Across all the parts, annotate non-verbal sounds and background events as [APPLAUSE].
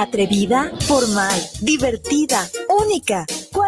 Atrevida, formal, divertida, única. ¿Cuál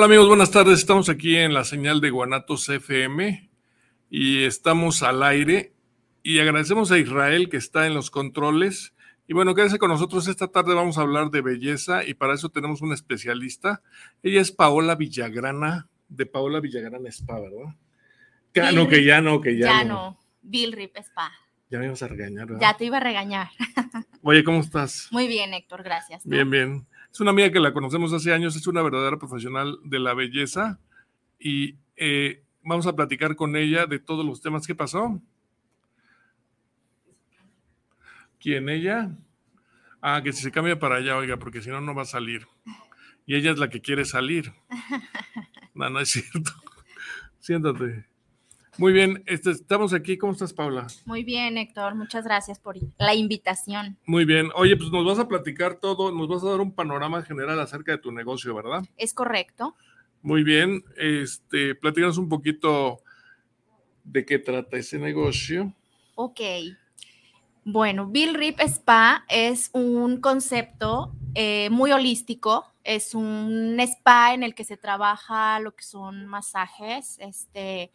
Hola amigos, buenas tardes. Estamos aquí en la señal de Guanatos FM y estamos al aire y agradecemos a Israel que está en los controles. Y bueno, quédese con nosotros. Esta tarde vamos a hablar de belleza y para eso tenemos una especialista. Ella es Paola Villagrana, de Paola Villagrana Spa, ¿verdad? Ya no, que ya no, que ya, ya no. Bill Rip Spa. Ya me ibas a regañar, ¿verdad? Ya te iba a regañar. [LAUGHS] Oye, ¿cómo estás? Muy bien, Héctor, gracias. Bien, bien. Es una amiga que la conocemos hace años, es una verdadera profesional de la belleza y eh, vamos a platicar con ella de todos los temas que pasó. ¿Quién ella? Ah, que si se cambia para allá, oiga, porque si no, no va a salir. Y ella es la que quiere salir. [LAUGHS] No, no es cierto. Siéntate. Muy bien, este, estamos aquí. ¿Cómo estás, Paula? Muy bien, Héctor. Muchas gracias por la invitación. Muy bien. Oye, pues nos vas a platicar todo, nos vas a dar un panorama general acerca de tu negocio, ¿verdad? Es correcto. Muy bien. Este, platícanos un poquito de qué trata ese negocio. Ok. Bueno, Bill Rip Spa es un concepto eh, muy holístico. Es un spa en el que se trabaja lo que son masajes, este,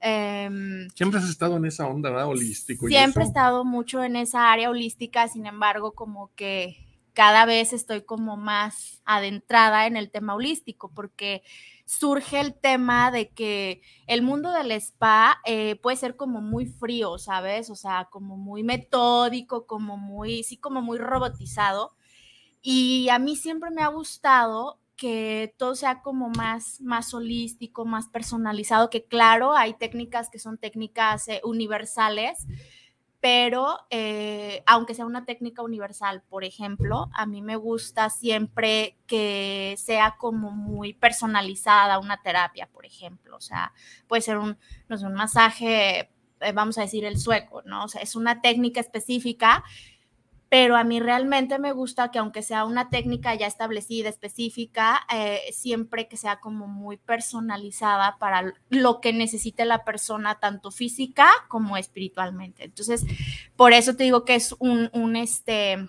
Em, siempre has estado en esa onda, ¿verdad? Holístico. Siempre he estado mucho en esa área holística, sin embargo, como que cada vez estoy como más adentrada en el tema holístico, porque surge el tema de que el mundo del spa eh, puede ser como muy frío, ¿sabes? O sea, como muy metódico, como muy, sí, como muy robotizado. Y a mí siempre me ha gustado que todo sea como más, más holístico, más personalizado, que claro, hay técnicas que son técnicas eh, universales, pero eh, aunque sea una técnica universal, por ejemplo, a mí me gusta siempre que sea como muy personalizada una terapia, por ejemplo, o sea, puede ser un, no un masaje, eh, vamos a decir el sueco, ¿no? O sea, es una técnica específica pero a mí realmente me gusta que aunque sea una técnica ya establecida, específica, eh, siempre que sea como muy personalizada para lo que necesite la persona, tanto física como espiritualmente. Entonces, por eso te digo que es un, un este,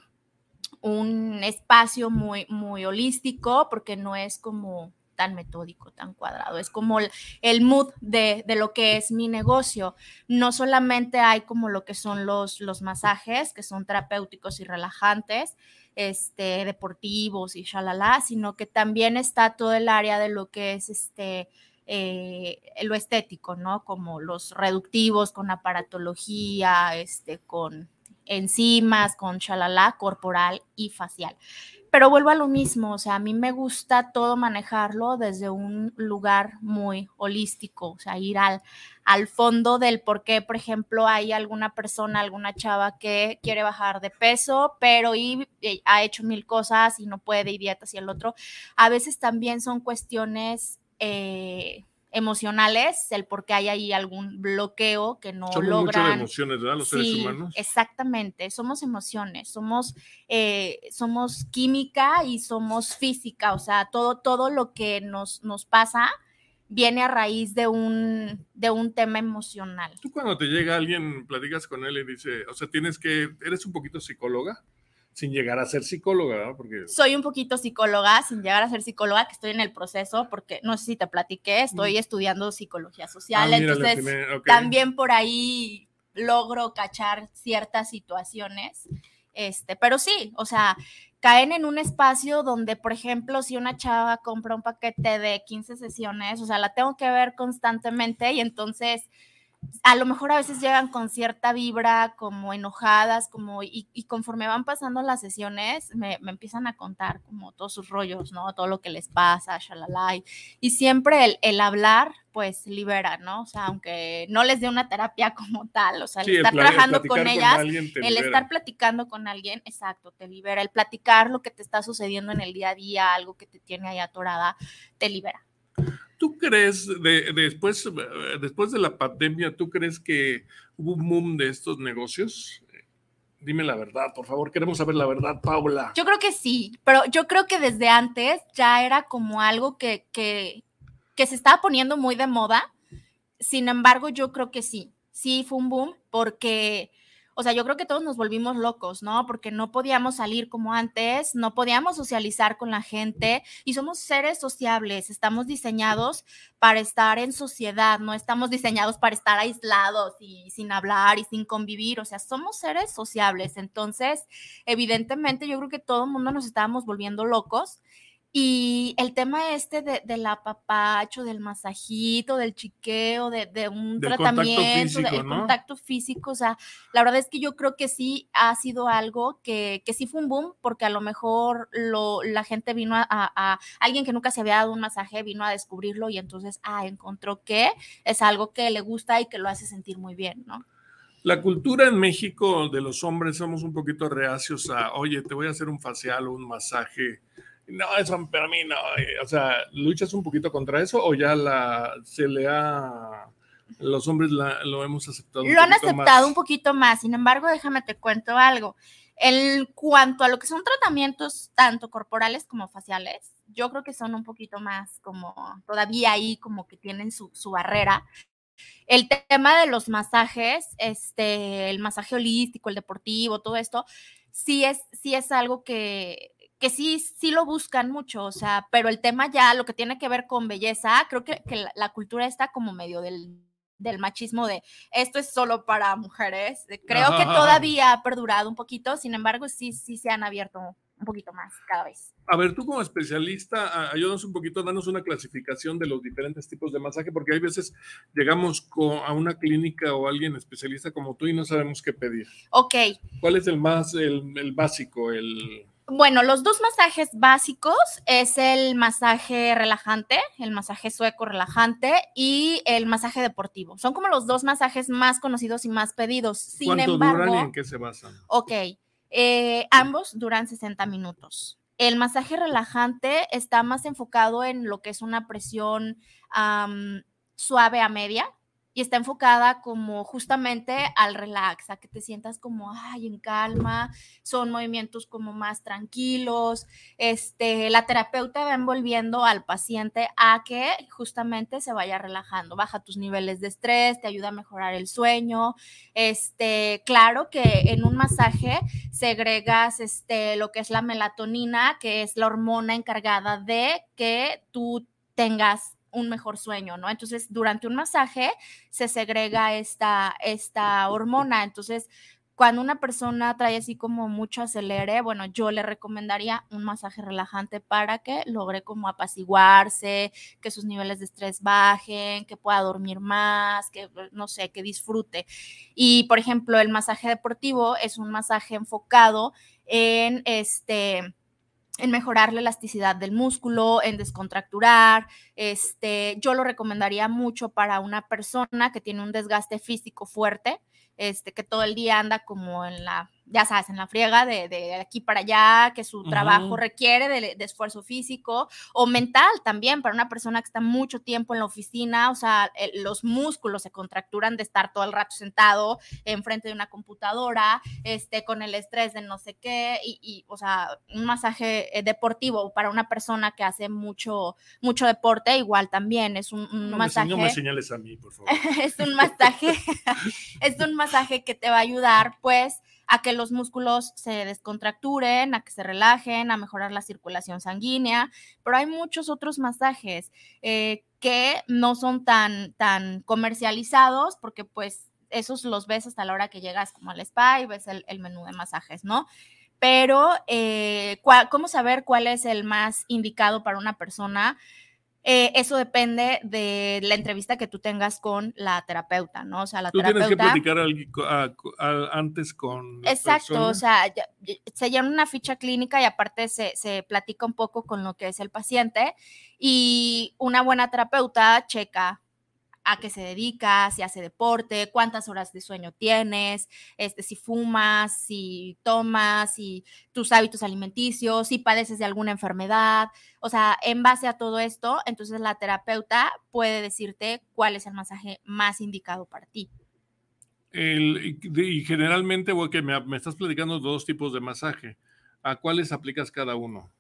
un espacio muy, muy holístico, porque no es como tan metódico, tan cuadrado. Es como el, mood de, lo que es mi negocio. No solamente hay como lo que son los, los masajes, que son terapéuticos y relajantes, este, deportivos y shalala, sino que también está todo el área de lo que es este, eh, lo estético, ¿no? Como los reductivos con aparatología, este, con enzimas, con shalala corporal y facial. Pero vuelvo a lo mismo, o sea, a mí me gusta todo manejarlo desde un lugar muy holístico, o sea, ir al, al fondo del por qué, por ejemplo, hay alguna persona, alguna chava que quiere bajar de peso, pero y, ha hecho mil cosas y no puede, y dietas y el otro. A veces también son cuestiones... Eh, emocionales, el por qué hay ahí algún bloqueo que no Somos logran. mucho de emociones, ¿verdad? Los seres Sí, humanos. Exactamente, somos emociones, somos, eh, somos química y somos física, o sea, todo, todo lo que nos, nos pasa viene a raíz de un, de un tema emocional. Tú cuando te llega alguien, platicas con él y dice, o sea, tienes que, eres un poquito psicóloga, sin llegar a ser psicóloga, ¿verdad? Porque Soy un poquito psicóloga, sin llegar a ser psicóloga, que estoy en el proceso, porque no sé si te platiqué, estoy estudiando psicología social, Mm. Ah, mira, le entonces atiné, ok. también por ahí logro cachar ciertas situaciones. Este, pero sí, o sea, caen en un espacio donde, por ejemplo, si una chava compra un paquete de 15 sesiones, o sea, la tengo que ver constantemente y entonces a lo mejor a veces llegan con cierta vibra, como enojadas, como, y, y conforme van pasando las sesiones, me, me, empiezan a contar como todos sus rollos, ¿no? Todo lo que les pasa, shalala, y, y siempre el, el, hablar, pues libera, ¿no? O sea, aunque no les dé una terapia [LAUGHS] como tal, o sea, el sí, estar el trabajando con, con ellas, el estar platicando con alguien, exacto, te libera, el platicar lo que te está sucediendo en el día a día, algo que te tiene ahí atorada, te libera. ¿Tú crees, de, de después, después de la pandemia, tú crees que hubo un boom de estos negocios? Dime la verdad, por favor, queremos saber la verdad, Paula. Yo creo que sí, pero yo creo que desde antes ya era como algo que, que, que se estaba poniendo muy de moda. Sin embargo, yo creo que sí, sí fue un boom porque o sea, yo creo que todos nos volvimos locos, ¿no? Porque no podíamos salir como antes, no podíamos socializar con la gente y somos seres sociables, estamos diseñados para estar en sociedad, no estamos diseñados para estar aislados y sin hablar y sin convivir, o sea, somos seres sociables. Entonces, evidentemente, yo creo que todo el mundo nos estábamos volviendo locos. Y el tema este de, de, la papacho, del masajito, del chiqueo, de, de un del tratamiento, contacto físico, del ¿no? contacto físico, o sea, la verdad es que yo creo que sí ha sido algo que, que sí fue un boom, porque a lo mejor lo, la gente vino a, a, a, alguien que nunca se había dado un masaje, vino a descubrirlo y entonces, ah, encontró que es algo que le gusta y que lo hace sentir muy bien, ¿no? La cultura en México de los hombres somos un poquito reacios a, oye, te voy a hacer un facial o un masaje no, eso para mí no. O sea, ¿luchas un poquito contra eso o ya la se le ha los hombres la, lo hemos aceptado? Lo han aceptado más? un poquito más. Sin embargo, déjame te cuento algo. En cuanto a lo que son tratamientos tanto corporales como faciales, yo creo que son un poquito más como todavía ahí como que tienen su, su barrera. El tema de los masajes, este, el masaje holístico, el deportivo, todo esto, sí es, sí es algo que, que sí, sí lo buscan mucho, o sea, pero el tema ya, lo que tiene que ver con belleza, creo que, que la, la, cultura está como medio del, del, machismo de esto es solo para mujeres. Creo que todavía ha perdurado un poquito, sin embargo, sí, sí se han abierto un poquito más cada vez. A ver, tú como especialista, ayúdanos un poquito, danos una clasificación de los diferentes tipos de masaje, porque hay veces llegamos a una clínica o alguien especialista como tú y no sabemos qué pedir. Ok. ¿Cuál es el más, el, el básico, el... Bueno, los dos masajes básicos es el masaje relajante, el masaje sueco relajante y el masaje deportivo. Son como los dos masajes más conocidos y más pedidos. Sin ¿Cuánto embargo, duran y en qué se basan? Ok, eh, ambos duran 60 minutos. El masaje relajante está más enfocado en lo que es una presión um, suave a media, y está enfocada como justamente al relax, a que te sientas como, ay, en calma, son movimientos como más tranquilos, este, la terapeuta va envolviendo al paciente a que justamente se vaya relajando, baja tus niveles de estrés, te ayuda a mejorar el sueño, este, claro que en un masaje segregas este, lo que es la melatonina, que es la hormona encargada de que tú tengas un mejor sueño, ¿no? Entonces, durante un masaje se segrega esta, esta hormona. Entonces, cuando una persona trae así como mucho acelere, bueno, yo le recomendaría un masaje relajante para que logre como apaciguarse, que sus niveles de estrés bajen, que pueda dormir más, que no sé, que disfrute. Y, por ejemplo, el masaje deportivo es un masaje enfocado en este en mejorar la elasticidad del músculo, en descontracturar. Este, yo lo recomendaría mucho para una persona que tiene un desgaste físico fuerte, este, que todo el día anda como en la ya sabes, en la friega de, aquí para allá, que su trabajo requiere de, esfuerzo físico o mental también para una persona que está mucho tiempo en la oficina, o sea, los músculos se contracturan de estar todo el rato sentado enfrente de una computadora, este, con el estrés de no sé qué, y, o sea, un masaje eh, deportivo para una persona que hace mucho, mucho deporte, igual también es un, masaje. no me señales a mí, por favor. [LAUGHS] es un masaje, [LAUGHS] es un masaje que te va a ayudar, pues, a que los músculos se descontracturen, a que se relajen, a mejorar la circulación sanguínea, pero hay muchos otros masajes eh, que no son tan, tan comercializados porque pues esos los ves hasta la hora que llegas como al spa y ves el, menú de masajes, ¿no? Pero, eh, ¿cómo saber cuál es el más indicado para una persona? Eh, eso depende de la entrevista que tú tengas con la terapeuta, ¿no? O sea, la tú terapeuta. Tienes que platicar antes con. Exacto, o sea, se llena una ficha clínica y aparte se, se platica un poco con lo que es el paciente. Y una buena terapeuta checa a qué se dedica, si hace deporte, cuántas horas de sueño tienes, este, si fumas, si tomas, si tus hábitos alimenticios, si padeces de alguna enfermedad. O sea, en base a todo esto, entonces la terapeuta puede decirte cuál es el masaje más indicado para ti. y generalmente, porque me, me estás platicando dos tipos de masaje. ¿A cuáles aplicas cada uno?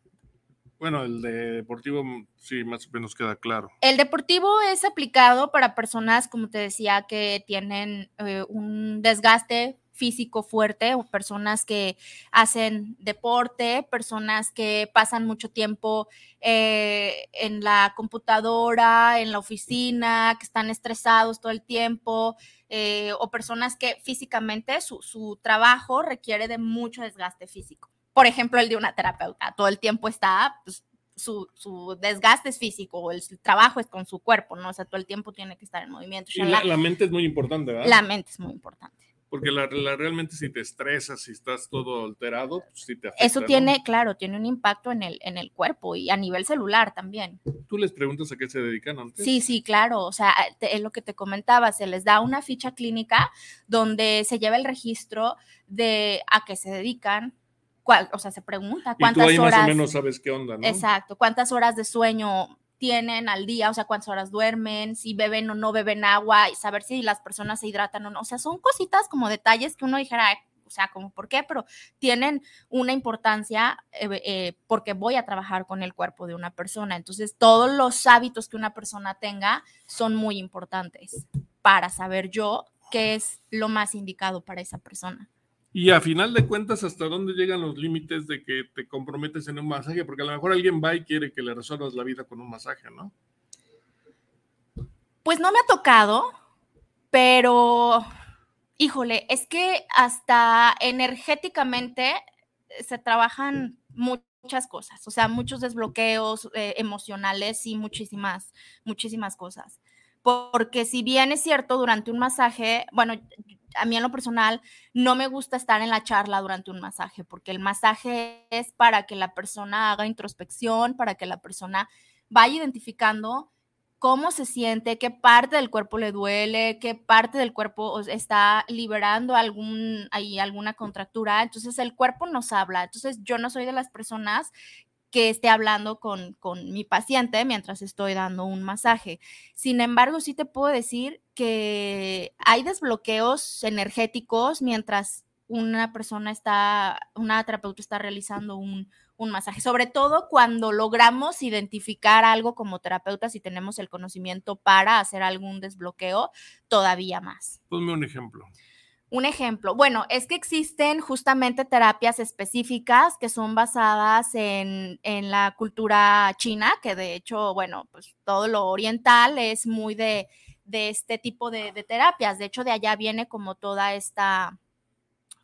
Bueno, el de deportivo mm, sí, más o menos queda claro. El deportivo es aplicado para personas, como te decía, que tienen eh, un desgaste físico fuerte o personas que hacen deporte, personas que pasan mucho tiempo eh, en la computadora, en la oficina, que están estresados todo el tiempo, eh, o personas que físicamente su, su trabajo requiere de mucho desgaste físico por ejemplo, el de una terapeuta, todo el tiempo está, pues, su, su, desgaste es físico, el, trabajo es con su cuerpo, ¿no? O sea, todo el tiempo tiene que estar en movimiento. Y la, mente es muy importante, ¿verdad? La mente es muy importante. Porque la, realmente si te estresas, si estás todo alterado, pues sí te afecta. Eso tiene, claro, tiene un impacto en el, en el cuerpo y a nivel celular también. ¿Tú les preguntas a qué se dedican antes? Sí, sí, claro. O sea, es lo que te comentaba, se les da una ficha clínica donde se lleva el registro de a qué se dedican, o sea, se pregunta cuántas y tú ahí horas. Más o menos sabes qué onda, ¿no? Exacto, cuántas horas de sueño tienen al día, o sea, cuántas horas duermen, si beben o no beben agua, y saber si las personas se hidratan o no. O sea, son cositas como detalles que uno dijera, o sea, como por qué, pero tienen una importancia eh, eh, porque voy a trabajar con el cuerpo de una persona. Entonces, todos los hábitos que una persona tenga son muy importantes para saber yo qué es lo más indicado para esa persona. Y a final de cuentas, ¿hasta dónde llegan los límites de que te comprometes en un masaje? Porque a lo mejor alguien va y quiere que le resuelvas la vida con un masaje, ¿no? Pues no me ha tocado, pero híjole, es que hasta energéticamente se trabajan muchas cosas, o sea, muchos desbloqueos eh, emocionales y muchísimas, muchísimas cosas. Porque si bien es cierto, durante un masaje, bueno, a mí en lo personal no me gusta estar en la charla durante un masaje, porque el masaje es para que la persona haga introspección, para que la persona vaya identificando cómo se siente, qué parte del cuerpo le duele, qué parte del cuerpo está liberando algún, ahí, alguna contractura. Entonces el cuerpo nos habla. Entonces yo no soy de las personas que esté hablando con, con, mi paciente mientras estoy dando un masaje. Sin embargo, sí te puedo decir que hay desbloqueos energéticos mientras una persona está, una terapeuta está realizando un, un masaje, sobre todo cuando logramos identificar algo como terapeuta, si tenemos el conocimiento para hacer algún desbloqueo, todavía más. Ponme un ejemplo. Un ejemplo, bueno, es que existen justamente terapias específicas que son basadas en, la cultura china, que de hecho, bueno, pues todo lo oriental es muy de, este tipo de, terapias. De hecho, de allá viene como toda esta,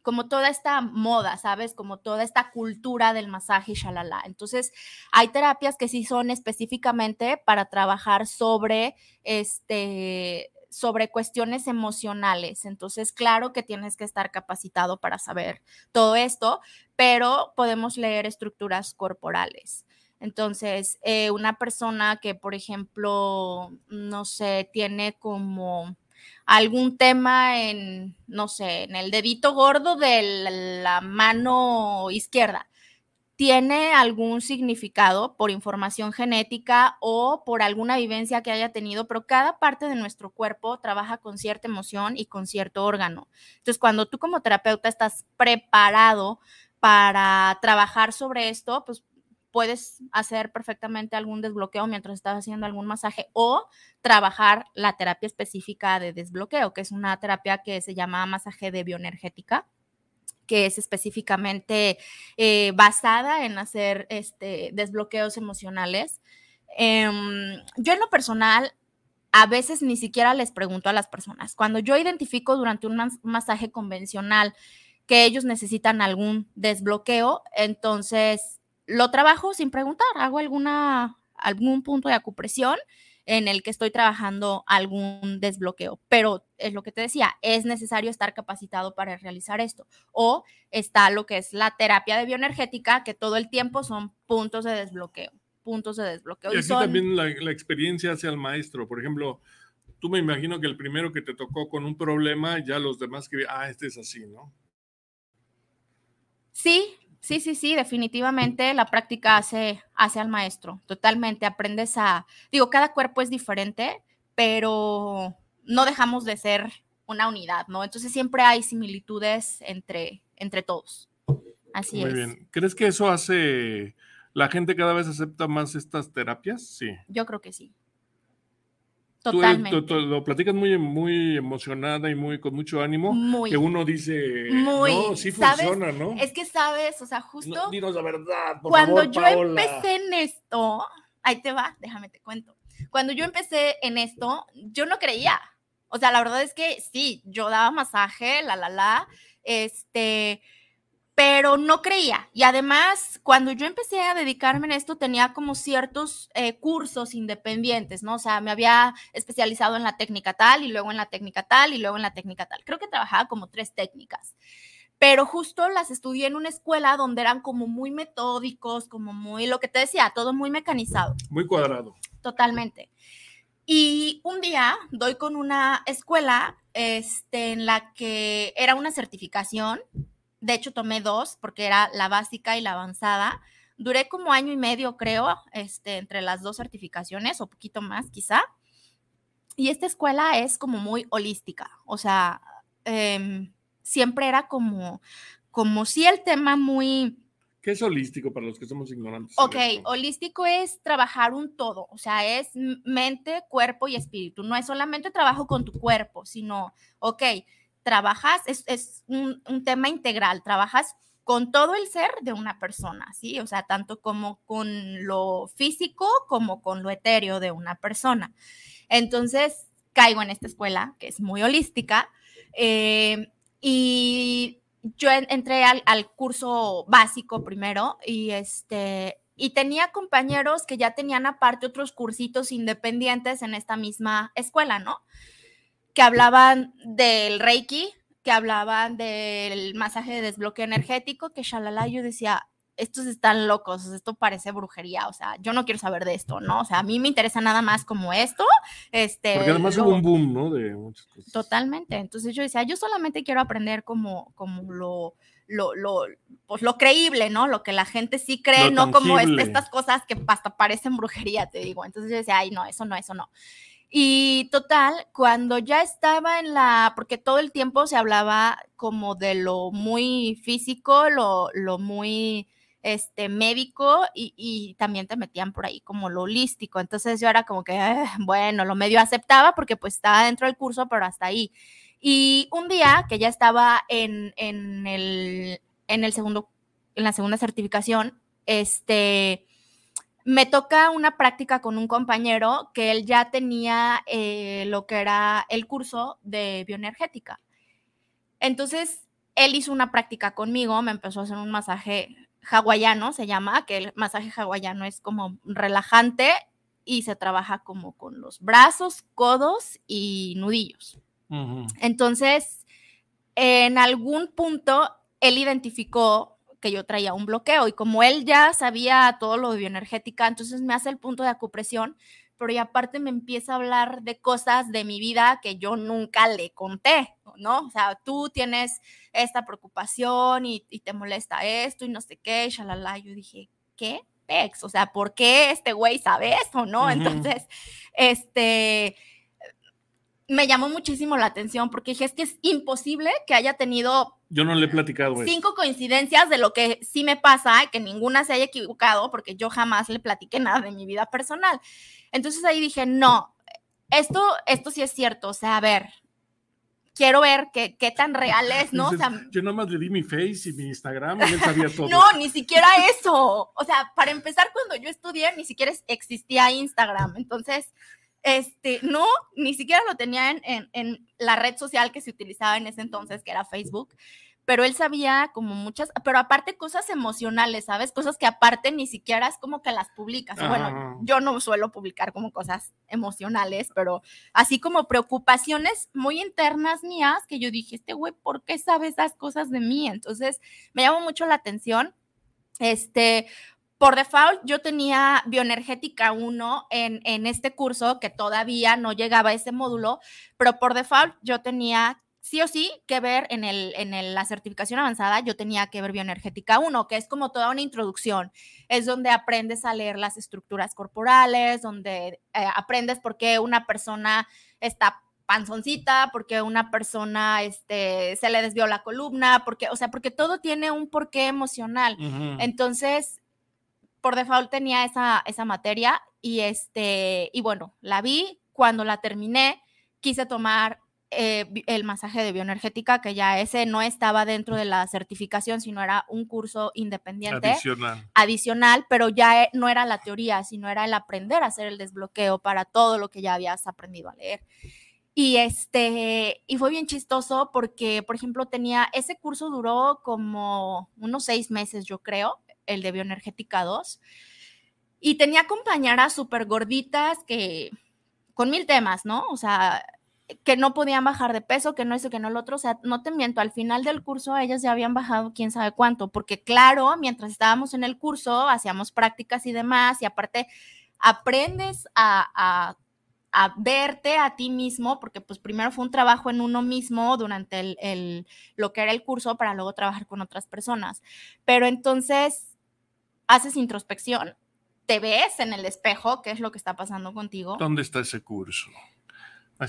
como toda esta moda, ¿sabes? Como toda esta cultura del masaje y shalala. Entonces, hay terapias que sí son específicamente para trabajar sobre este sobre cuestiones emocionales. Entonces, claro que tienes que estar capacitado para saber todo esto, pero podemos leer estructuras corporales. Entonces, eh, una persona que, por ejemplo, no sé, tiene como algún tema en, no sé, en el dedito gordo de la mano izquierda, tiene algún significado por información genética o por alguna vivencia que haya tenido, pero cada parte de nuestro cuerpo trabaja con cierta emoción y con cierto órgano. Entonces, cuando tú como terapeuta estás preparado para trabajar sobre esto, pues puedes hacer perfectamente algún desbloqueo mientras estás haciendo algún masaje o trabajar la terapia específica de desbloqueo, que es una terapia que se llama masaje de bioenergética que es específicamente eh, basada en hacer este, desbloqueos emocionales. Em, yo en lo personal, a veces ni siquiera les pregunto a las personas. Cuando yo identifico durante un masaje convencional que ellos necesitan algún desbloqueo, entonces lo trabajo sin preguntar, hago alguna, algún punto de acupresión en el que estoy trabajando algún desbloqueo. Pero es lo que te decía, es necesario estar capacitado para realizar esto. O está lo que es la terapia de bioenergética, que todo el tiempo son puntos de desbloqueo, puntos de desbloqueo. Y aquí también la, la experiencia hacia el maestro. Por ejemplo, tú me imagino que el primero que te tocó con un problema, ya los demás que, ah, este es así, ¿no? Sí, Sí, sí, sí, definitivamente la práctica hace, hace al maestro, totalmente. Aprendes a, digo, cada cuerpo es diferente, pero no dejamos de ser una unidad, ¿no? Entonces siempre hay similitudes entre, entre todos. Así es. Muy bien. ¿Crees que eso hace, la gente cada vez acepta más estas terapias? Sí. Yo creo que sí. Totalmente. Tú, lo platicas muy, muy emocionada y muy con mucho ánimo. Muy. Que uno dice, muy, no, sí funciona, ¿no? Es que sabes, o sea, justo. dinos la verdad, por Cuando yo empecé en esto, ahí te va, déjame te cuento. Cuando yo empecé en esto, yo no creía. O sea, la verdad es que sí, yo daba masaje, la, la, la, este, pero no creía. Y además, cuando yo empecé a dedicarme en esto, tenía como ciertos eh, cursos independientes, ¿no? O sea, me había especializado en la técnica tal y luego en la técnica tal y luego en la técnica tal. Creo que trabajaba como tres técnicas. Pero justo las estudié en una escuela donde eran como muy metódicos, como muy, lo que te decía, todo muy mecanizado. Muy cuadrado. Totalmente. Y un día doy con una escuela este, en la que era una certificación de hecho, tomé dos porque era la básica y la avanzada. Duré como año y medio, creo, este, entre las dos certificaciones o poquito más, quizá. Y esta escuela es como muy holística, o sea, em, siempre era como, como si el tema muy... ¿Qué es holístico para los que somos ignorantes? Ok, holístico es trabajar un todo, o sea, es mente, cuerpo y espíritu. No es solamente trabajo con tu cuerpo, sino, ok, trabajas, es, un, tema integral, trabajas con todo el ser de una persona, ¿sí? O sea, tanto como con lo físico como con lo etéreo de una persona. Entonces, caigo en esta escuela que es muy holística eh, y yo entré al, al, curso básico primero y este y tenía compañeros que ya tenían aparte otros cursitos independientes en esta misma escuela, ¿no? Que hablaban del Reiki, que hablaban del masaje de desbloqueo energético, que shalala, yo decía, estos están locos, esto parece brujería, o sea, yo no quiero saber de esto, ¿no? O sea, a mí me interesa nada más como esto, este... Porque además hubo un boom, ¿no? De muchas cosas. Totalmente, entonces yo decía, yo solamente quiero aprender como, como lo, lo, lo, pues lo creíble, ¿no? Lo que la gente sí cree, no como estas cosas que hasta parecen brujería, te digo. Entonces yo decía, ay, no, eso no, eso no. Y total, cuando ya estaba en la, porque todo el tiempo se hablaba como de lo muy físico, lo, lo muy este, médico y, también te metían por ahí como lo holístico. Entonces yo era como que, ah, bueno, lo medio aceptaba porque pues estaba dentro del curso, pero hasta ahí. Y un día que ya estaba en, en, el, en el segundo, en la segunda certificación, este, me toca una práctica con un compañero que él ya tenía eh, lo que era el curso de bioenergética. Entonces, él hizo una práctica conmigo, me empezó a hacer un masaje hawaiano, se llama, que el masaje hawaiano es como relajante y se trabaja como con los brazos, codos y nudillos. Entonces, en algún punto, él identificó que yo traía un bloqueo y como él ya sabía todo lo de bioenergética, entonces me hace el punto de acupresión, pero y aparte me empieza a hablar de cosas de mi vida que yo nunca le conté, ¿no? O sea, tú tienes esta preocupación y, te molesta esto y no sé qué, shalala. Yo dije, ¿qué? Pex, o sea, ¿por qué este güey sabe eso, no? Entonces, este, me llamó muchísimo la atención porque dije, es que es imposible que haya tenido... Yo no le he platicado Cinco coincidencias de lo que sí me pasa, que ninguna se haya equivocado, porque yo jamás le platiqué nada de mi vida personal. Entonces ahí dije, no, esto, esto sí es cierto, o sea, a ver, quiero ver qué, qué tan real es, ¿no? [LAUGHS] o sea, yo nada más le di mi face y mi Instagram y él sabía [LAUGHS] todo. No, ni siquiera eso. O sea, para empezar, cuando yo estudié, ni siquiera existía Instagram. Entonces, este, no, ni siquiera lo tenía en, en, la red social que se utilizaba en ese entonces, que era Facebook, pero él sabía como muchas, pero aparte cosas emocionales, ¿sabes? Cosas que aparte ni siquiera es como que las publicas. Bueno, yo no suelo publicar como cosas emocionales, pero así como preocupaciones muy internas mías que yo dije, este güey, ¿por qué sabe esas cosas de mí? Entonces, me llamó mucho la atención. Este, por default, yo tenía bioenergética 1 en, en este curso, que todavía no llegaba a ese módulo, pero por default yo tenía sí o sí que ver en, el, en la certificación avanzada, yo tenía que ver bioenergética 1, que es como toda una introducción. Es donde aprendes a leer las estructuras corporales, donde eh, aprendes por qué una persona está panzoncita, porque una persona este, se le desvió la columna, porque, o sea, porque todo tiene un porqué emocional. Entonces, por default tenía esa, esa materia y, este, y bueno, la vi, cuando la terminé, quise tomar eh, el masaje de bioenergética, que ya ese no estaba dentro de la certificación, sino era un curso independiente. Adicional. Adicional, pero ya e, no era la teoría, sino era el aprender a hacer el desbloqueo para todo lo que ya habías aprendido a leer. Y este, y fue bien chistoso porque, por ejemplo, tenía, ese curso duró como unos seis meses, yo creo, el de bioenergética 2. Y tenía compañeras súper gorditas que, con mil temas, ¿no? O sea, que no podían bajar de peso, que no eso, que no lo otro. O sea, no te miento, al final del curso ellas ya habían bajado quién sabe cuánto, porque claro, mientras estábamos en el curso, hacíamos prácticas y demás, y aparte aprendes a, a, verte a ti mismo, porque pues primero fue un trabajo en uno mismo durante el, el, lo que era el curso para luego trabajar con otras personas. Pero entonces haces introspección, te ves en el espejo, qué es lo que está pasando contigo. ¿Dónde está ese curso?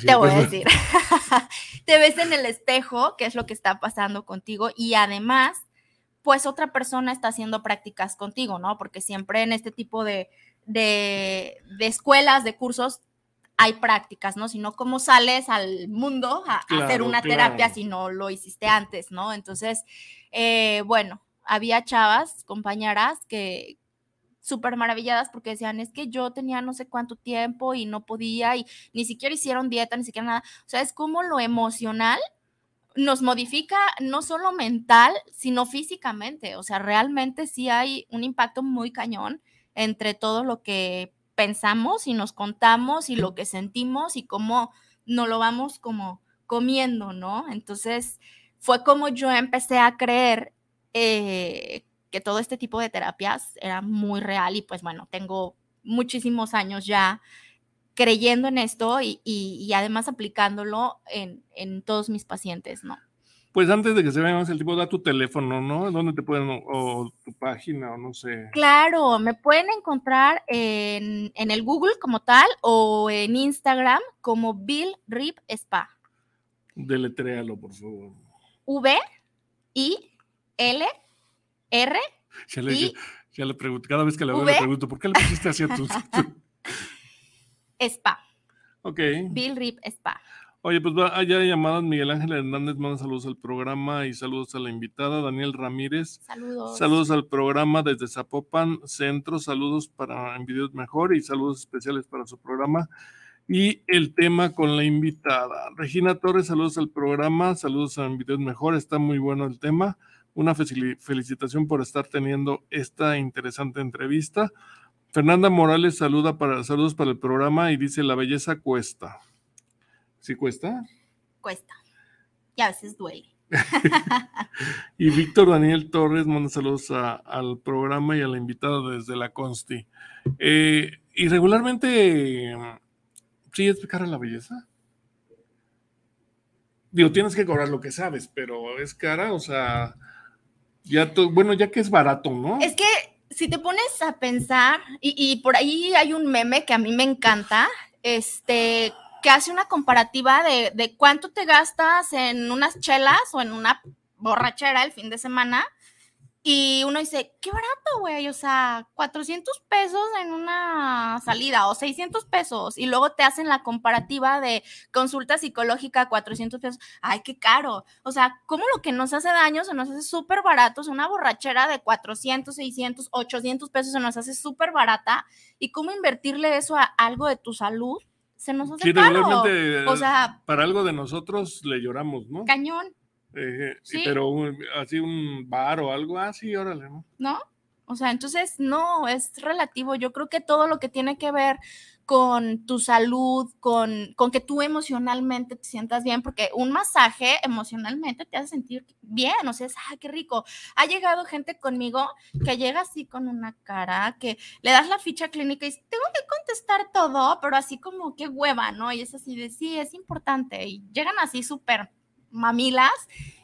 te voy a decir. [LAUGHS] te ves en el espejo, qué es lo que está pasando contigo y además, pues otra persona está haciendo prácticas contigo, ¿no? Porque siempre en este tipo de, de, escuelas, de cursos, hay prácticas, ¿no? Si no, ¿cómo sales al mundo a, hacer una terapia si no lo hiciste antes, ¿no? Entonces, eh, bueno, había chavas, compañeras, que, súper maravilladas porque decían, es que yo tenía no sé cuánto tiempo y no podía y ni siquiera hicieron dieta, ni siquiera nada. O sea, es como lo emocional nos modifica no solo mental, sino físicamente. O sea, realmente sí hay un impacto muy cañón entre todo lo que pensamos y nos contamos y lo que sentimos y cómo no lo vamos como comiendo, ¿no? Entonces, fue como yo empecé a creer eh, que todo este tipo de terapias era muy real y pues bueno, tengo muchísimos años ya creyendo en esto y, además aplicándolo en, en, todos mis pacientes, ¿no? Pues antes de que se vea más el tipo, da tu teléfono, ¿no? ¿Dónde te pueden, o, tu página, o no sé? Claro, me pueden encontrar en, en el Google como tal o en Instagram como Bill Rip Spa. Deletréalo, por favor. V, I, L, R. Ya le, ya le pregunto, cada vez que le veo le pregunto, ¿por qué le pusiste así a tu... [LAUGHS] Spa. Ok. Bill Rip Spa. Oye, pues va, allá llamadas. Miguel Ángel Hernández manda saludos al programa y saludos a la invitada. Daniel Ramírez. Saludos. Saludos al programa desde Zapopan Centro. Saludos para Envidios Mejor y saludos especiales para su programa. y el tema con la invitada. Regina Torres, saludos al programa, saludos a Videos Mejor, está muy bueno el tema. Una felicitación por estar teniendo esta interesante entrevista. Fernanda Morales saluda para, saludos para el programa y dice, la belleza cuesta. ¿Sí cuesta? Cuesta. Y a veces duele. [LAUGHS] y Víctor Daniel Torres manda saludos al programa y a la invitada desde la Consti. Eh, y regularmente, ¿sí es cara la belleza? Digo, tienes que cobrar lo que sabes, pero es cara, o sea, ya, bueno, ya que es barato, ¿no? Es que si te pones a pensar, y, y por ahí hay un meme que a mí me encanta, este, que hace una comparativa de, de cuánto te gastas en unas chelas o en una borrachera el fin de semana y uno dice, qué barato, güey, o sea, 400 pesos en una salida o 600 pesos. Y luego te hacen la comparativa de consulta psicológica, 400 pesos. Ay, qué caro. O sea, ¿cómo lo que nos hace daño se nos hace súper barato? Es una borrachera de 400, 600, 800 pesos se nos hace súper barata. ¿Y cómo invertirle eso a algo de tu salud? Se nos hace caro. O sea, para algo de nosotros le lloramos, ¿no? Cañón. Eh, sí. Pero así un bar o algo así, ah, órale, ¿no? ¿No? O sea, entonces no, es relativo. Yo creo que todo lo que tiene que ver con tu salud, con, con que tú emocionalmente te sientas bien, porque un masaje emocionalmente te hace sentir bien, o sea, es, ¡ay, qué rico! Ha llegado gente conmigo que llega así con una cara, que le das la ficha clínica y dice, tengo que contestar todo, pero así como qué hueva, ¿no? Y es así de, sí, es importante. Y llegan así súper mamilas,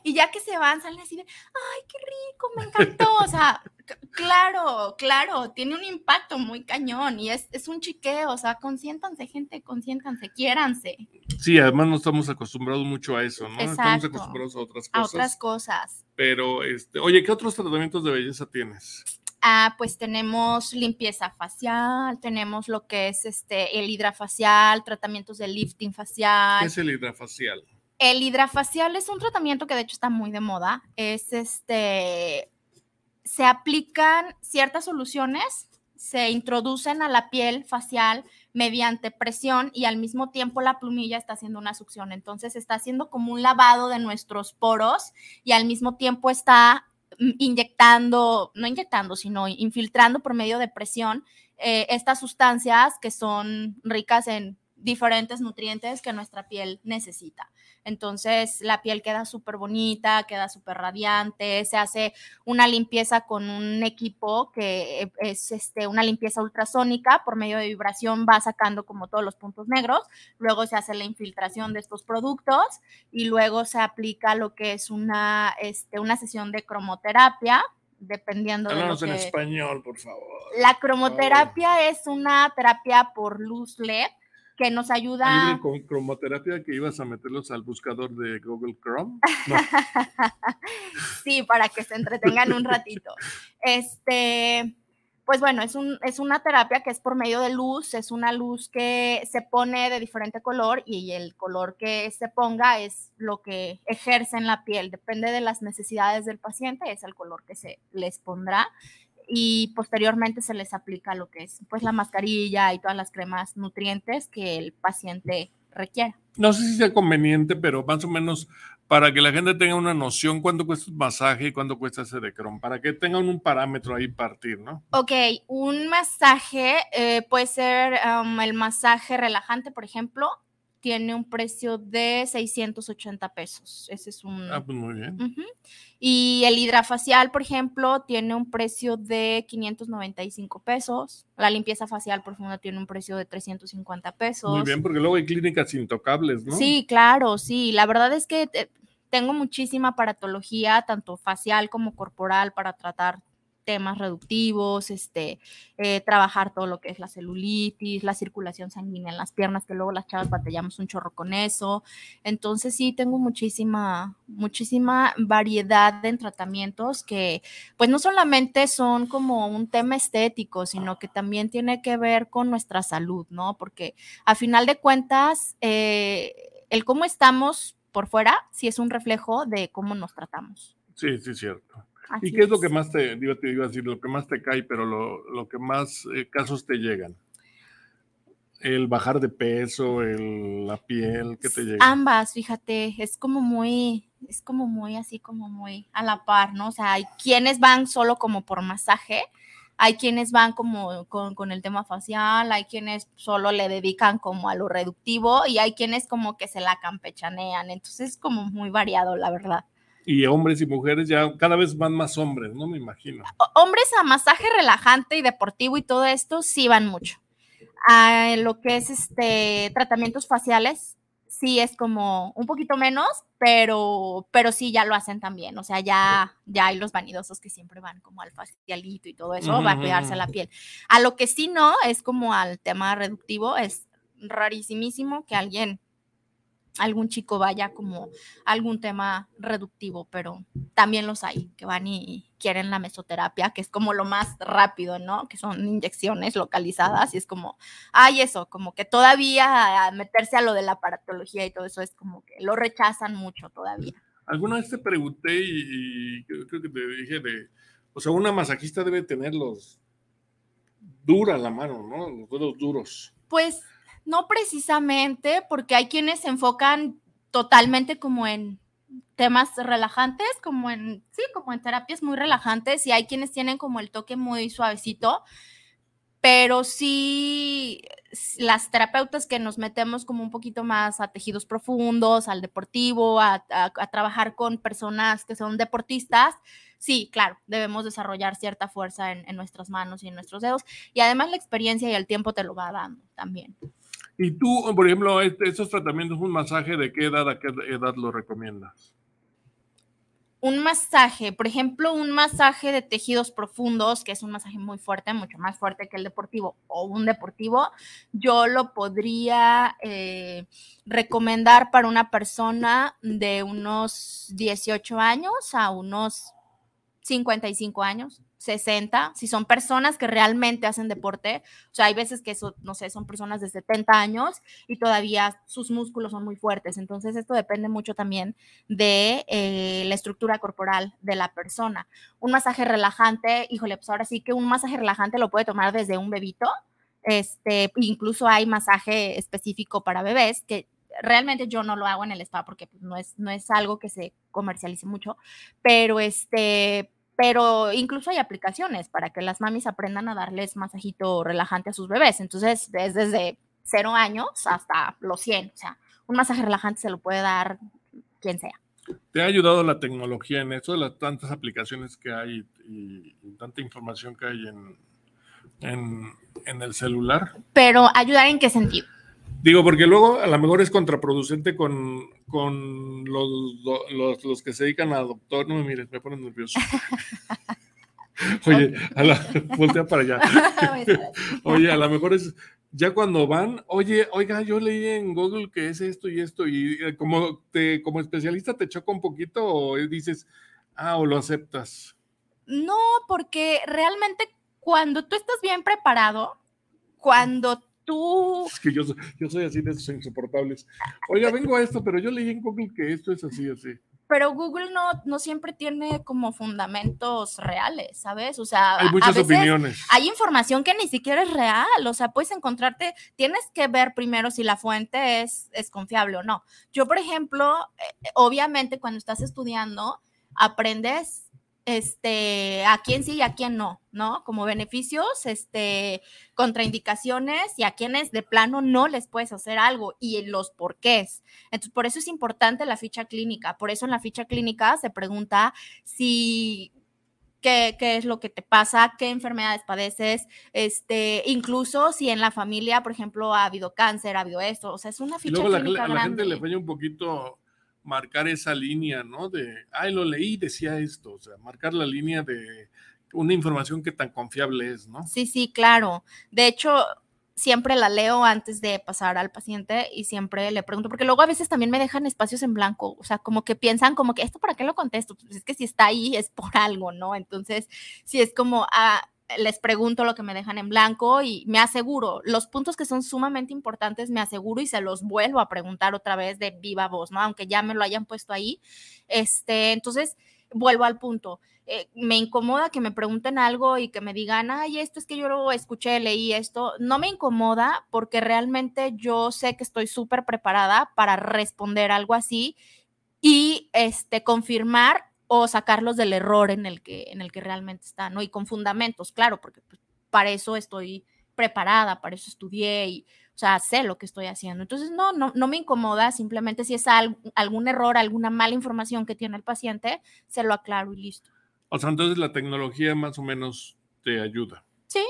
y ya que se van, salen así de, ay, qué rico, me encantó. O sea, claro, claro, tiene un impacto muy cañón y es, es un chiqueo, o sea, consiéntanse, gente, consiéntanse, quiéranse. Sí, además no estamos acostumbrados mucho a eso, ¿no? Estamos acostumbrados a otras cosas. A otras cosas. Pero, este, oye, ¿qué otros tratamientos de belleza tienes? Ah, pues tenemos limpieza facial, tenemos lo que es este el hidrafacial, tratamientos de lifting facial. ¿Qué es el hidrafacial? El hidrafacial es un tratamiento que de hecho está muy de moda. Es este, se aplican ciertas soluciones, se introducen a la piel facial mediante presión y al mismo tiempo la plumilla está haciendo una succión. Entonces está haciendo como un lavado de nuestros poros y al mismo tiempo está mm, inyectando, no inyectando, sino infiltrando por medio de presión eh, estas sustancias que son ricas en diferentes nutrientes que nuestra piel necesita. Entonces la piel queda súper bonita, queda súper radiante, se hace una limpieza con un equipo que es este, una limpieza ultrasónica, por medio de vibración va sacando como todos los puntos negros, luego se hace la infiltración de estos productos y luego se aplica lo que es una, este, una sesión de cromoterapia, dependiendo de lo que... en español, por favor. La cromoterapia es una terapia por luz LED que nos ayuda. con cromoterapia que ibas a meterlos al buscador de Google Chrome? [LAUGHS] sí, para que se entretengan un ratito. Este, pues bueno, es, un, es una terapia que es por medio de luz, es una luz que se pone de diferente color y el color que se ponga es lo que ejerce en la piel, depende de las necesidades del paciente, es el color que se les pondrá y posteriormente se les aplica lo que es pues la mascarilla y todas las cremas nutrientes que el paciente requiera. No sé si sea conveniente, pero más o menos para que la gente tenga una noción cuánto cuesta un masaje y cuánto cuesta ese de Chrome, para que tengan un parámetro ahí partir, ¿no? Ok, un masaje eh, puede ser um, el masaje relajante, por ejemplo, tiene un precio de 680 pesos. Ese es un... Ah, pues muy bien. Y el hidrafacial, por ejemplo, tiene un precio de 595 pesos. La limpieza facial profunda tiene un precio de 350 pesos. Muy bien, porque luego hay clínicas intocables, ¿no? Sí, claro, sí. La verdad es que eh, tengo muchísima aparatología, tanto facial como corporal, para tratar temas reductivos, este, eh, trabajar todo lo que es la celulitis, la circulación sanguínea en las piernas, que luego las chavas batallamos un chorro con eso. Entonces sí, tengo muchísima, muchísima variedad en tratamientos que pues no solamente son como un tema estético, sino que también tiene que ver con nuestra salud, ¿no? Porque a final de cuentas, eh, el cómo estamos por fuera sí es un reflejo de cómo nos tratamos. Sí, sí, cierto. ¿Y qué es, lo que más te, digo, te iba a decir, lo que más te cae, pero lo, lo que más eh, casos te llegan? el bajar de peso, el, la piel, ¿qué te llega? Ambas, fíjate, es como muy, es como muy así, como muy a la par, ¿no? O sea, hay quienes van solo como por masaje, hay quienes van como con, con, el tema facial, hay quienes solo le dedican como a lo reductivo y hay quienes como que se la campechanean, entonces es como muy variado, la verdad. Y hombres y mujeres ya cada vez van más hombres, ¿no? Me imagino. Hombres a masaje relajante y deportivo y todo esto sí van mucho a lo que es este tratamientos faciales, sí es como un poquito menos, pero, pero sí ya lo hacen también. O sea, ya, ya hay los vanidosos que siempre van como al facialito y todo eso, va a cuidarse la piel. A lo que sí no es como al tema reductivo, es rarísimísimo que alguien algún chico vaya como algún tema reductivo, pero también los hay que van y quieren la mesoterapia, que es como lo más rápido, ¿no? Que son inyecciones localizadas y es como, ay, eso, como que todavía meterse a lo de la aparatología y todo eso es como que lo rechazan mucho todavía. Alguna vez te pregunté y, creo que te dije de, o sea, una masajista debe tenerlos dura la mano, ¿no? Los dedos duros. Pues no precisamente, porque hay quienes se enfocan totalmente como en temas relajantes, como en, sí, como en terapias muy relajantes, y hay quienes tienen como el toque muy suavecito, pero sí las terapeutas que nos metemos como un poquito más a tejidos profundos, al deportivo, a, trabajar con personas que son deportistas, sí, claro, debemos desarrollar cierta fuerza en, en nuestras manos y en nuestros dedos, y además la experiencia y el tiempo te lo va dando también. Y tú, por ejemplo, estos tratamientos, un masaje, ¿de qué edad a qué edad lo recomiendas? Un masaje, por ejemplo, un masaje de tejidos profundos, que es un masaje muy fuerte, mucho más fuerte que el deportivo o un deportivo, yo lo podría eh, recomendar para una persona de unos 18 años a unos 55 años. 60, si son personas que realmente hacen deporte, o sea, hay veces que eso, no sé, son personas de 70 años y todavía sus músculos son muy fuertes, entonces esto depende mucho también de eh, la estructura corporal de la persona. Un masaje relajante, híjole, pues ahora sí que un masaje relajante lo puede tomar desde un bebito, este, incluso hay masaje específico para bebés que realmente yo no lo hago en el spa porque pues, no, es, no es algo que se comercialice mucho, pero este, pero incluso hay aplicaciones para que las mamis aprendan a darles masajito relajante a sus bebés. Entonces, es desde cero años hasta los 100. O sea, un masaje relajante se lo puede dar quien sea. ¿Te ha ayudado la tecnología en eso, las tantas aplicaciones que hay y, tanta información que hay en, en, en el celular? Pero ayudar en qué sentido? Digo, porque luego a lo mejor es contraproducente con, con los, los, los, que se dedican a doctor. No me mires, me ponen nervioso. [LAUGHS] Oye, a la, voltea para allá. [LAUGHS] [LAUGHS] oye, a lo mejor es ya cuando van, oye, oiga, yo leí en Google que es esto y esto, y eh, como, te, como especialista te choca un poquito o dices, ah, o lo aceptas. No, porque realmente cuando tú estás bien preparado, cuando tú... Es que yo, yo soy así de esos insoportables. Oiga, vengo a esto, pero yo leí en Google que esto es así, así. Pero Google no, no siempre tiene como fundamentos reales, ¿sabes? O sea, hay muchas opiniones. Hay información que ni siquiera es real, o sea, puedes encontrarte, tienes que ver primero si la fuente es, es confiable o no. Yo, por ejemplo, eh, obviamente cuando estás estudiando, aprendes este, a quién sí y a quién no, ¿no? Como beneficios, este, contraindicaciones y a quienes de plano no les puedes hacer algo y los porqués. Entonces, por eso es importante la ficha clínica. Por eso en la ficha clínica se pregunta si Qué, qué, es lo que te pasa, qué enfermedades padeces, este, incluso si en la familia, por ejemplo, ha habido cáncer, ha habido esto, o sea, es una ficha clínica a la gente le falla un poquito marcar esa línea, ¿no? De, ay, lo leí, decía esto, o sea, marcar la línea de una información que tan confiable es, ¿no? Sí, sí, claro. De hecho, siempre la leo antes de pasar al paciente y siempre le pregunto, porque luego a veces también me dejan espacios en blanco, o sea, como que piensan como que esto para qué lo contesto, pues es que si está ahí es por algo, ¿no? Entonces, si es como, ah, les pregunto lo que me dejan en blanco y me aseguro, los puntos que son sumamente importantes, me aseguro y se los vuelvo a preguntar otra vez de viva voz, ¿no? Aunque ya me lo hayan puesto ahí. Este, entonces, vuelvo al punto. Eh, me incomoda que me pregunten algo y que me digan, ay, esto es que yo lo escuché, leí esto. No me incomoda porque realmente yo sé que estoy súper preparada para responder algo así y este, confirmar o sacarlos del error en el que, en el que realmente están, ¿no? Y con fundamentos, claro, porque pues, para eso estoy preparada, para eso estudié y, o sea, sé lo que estoy haciendo. Entonces, no, no, no me incomoda, simplemente si es algún error, alguna mala información que tiene el paciente, se lo aclaro y listo. O sea, entonces la tecnología más o menos te ayuda. Sí,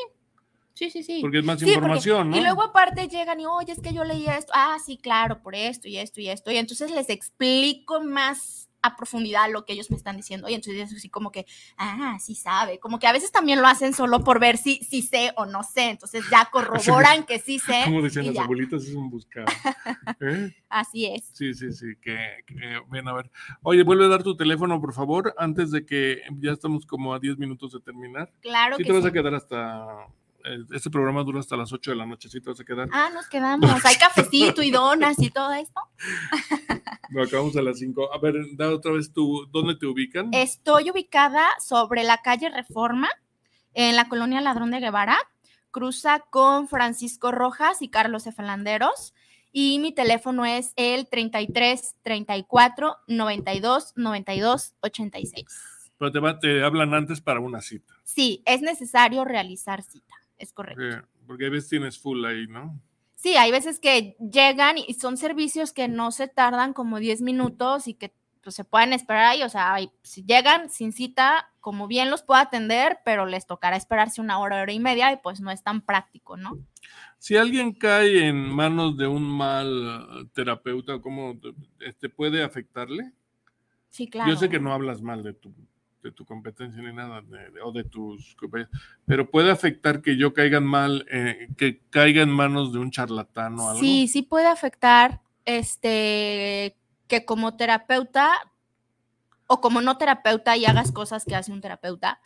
sí, sí, sí. Porque es más información, ¿no? Y luego aparte llegan y, oye, es que yo leí esto. Ah, sí, claro, por esto y esto y esto. Y entonces les explico más a profundidad lo que ellos me están diciendo. Y entonces así como que, ah, sí sabe. Como que a veces también lo hacen solo por ver si, si sé o no sé. Entonces ya [LAUGHS] corroboran que sí sé. [LAUGHS] Como decían las abuelitas, es un buscado. [LAUGHS] ¿Eh? Así es. Sí, sí, sí. Que, ven a ver. Oye, vuelve a dar tu teléfono, por favor, antes de que ya estamos como a 10 minutos de terminar. Claro sí te vas a quedar hasta este programa dura hasta las 8 de la noche, ¿sí te vas a quedar? Ah, nos quedamos. Hay cafecito y donas y todo esto. [LAUGHS] Acabamos a las 5. A ver, da otra vez tú, ¿dónde te ubican? Estoy ubicada sobre la calle Reforma, en la colonia Ladrón de Guevara. Cruza con Francisco Rojas y Carlos Efelanderos. Y mi teléfono es el 33 34 92 92 86. Pero te, te hablan antes para una cita. Sí, es necesario realizar cita es correcto. porque a veces tienes full ahí, ¿no? Sí, hay veces que llegan y son servicios que no se tardan como 10 minutos y que pues, se pueden esperar ahí. O sea, si llegan sin cita, como bien los puedo atender, pero les tocará esperarse una hora, hora y media y pues no es tan práctico, ¿no? Si alguien cae en manos de un mal terapeuta, ¿cómo te este, puede afectarle? Sí, claro. Yo sé que no hablas mal de tu de tu competencia ni nada, o de tus pero puede afectar que yo caiga mal, eh, que caiga en manos de un charlatán o algo. Sí, sí puede afectar este que como terapeuta o como no terapeuta y hagas cosas que hace un terapeuta,